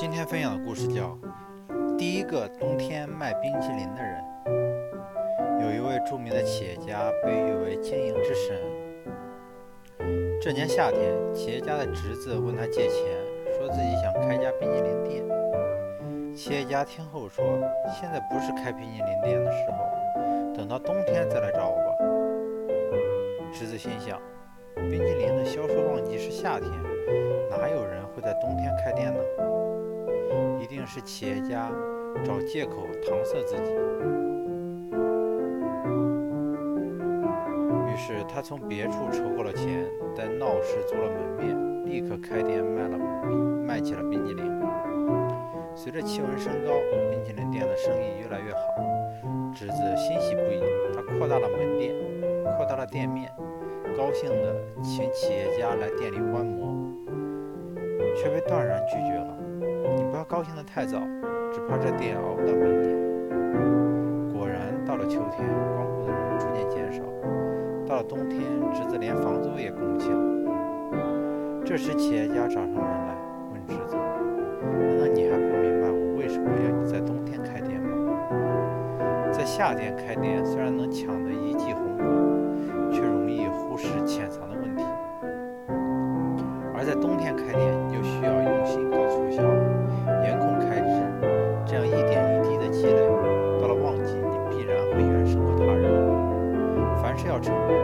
今天分享的故事叫《第一个冬天卖冰淇淋的人》。有一位著名的企业家，被誉为经营之神。这年夏天，企业家的侄子问他借钱，说自己想开家冰淇淋店。企业家听后说：“现在不是开冰淇淋店的时候，等到冬天再来找我吧。”侄子心想：冰淇淋的销售旺季是夏天，哪有人会在冬天开店呢？定是企业家找借口搪塞自己。于是他从别处筹够了钱，在闹市租了门面，立刻开店卖了卖起了冰激凌。随着气温升高，冰淇淋店的生意越来越好，侄子欣喜不已。他扩大了门店，扩大了店面，高兴地请企业家来店里观摩，却被断然拒绝了。他高兴得太早，只怕这店熬不到明年。果然，到了秋天，光顾的人逐渐减少；到了冬天，侄子连房租也供不起了。这时，企业家找上门来，问侄子：“难道你还不明白我为什么要你在冬天开店吗？在夏天开店，虽然能抢得一记红果，却容易忽视潜藏的问题；而在冬天开店，就需要用心了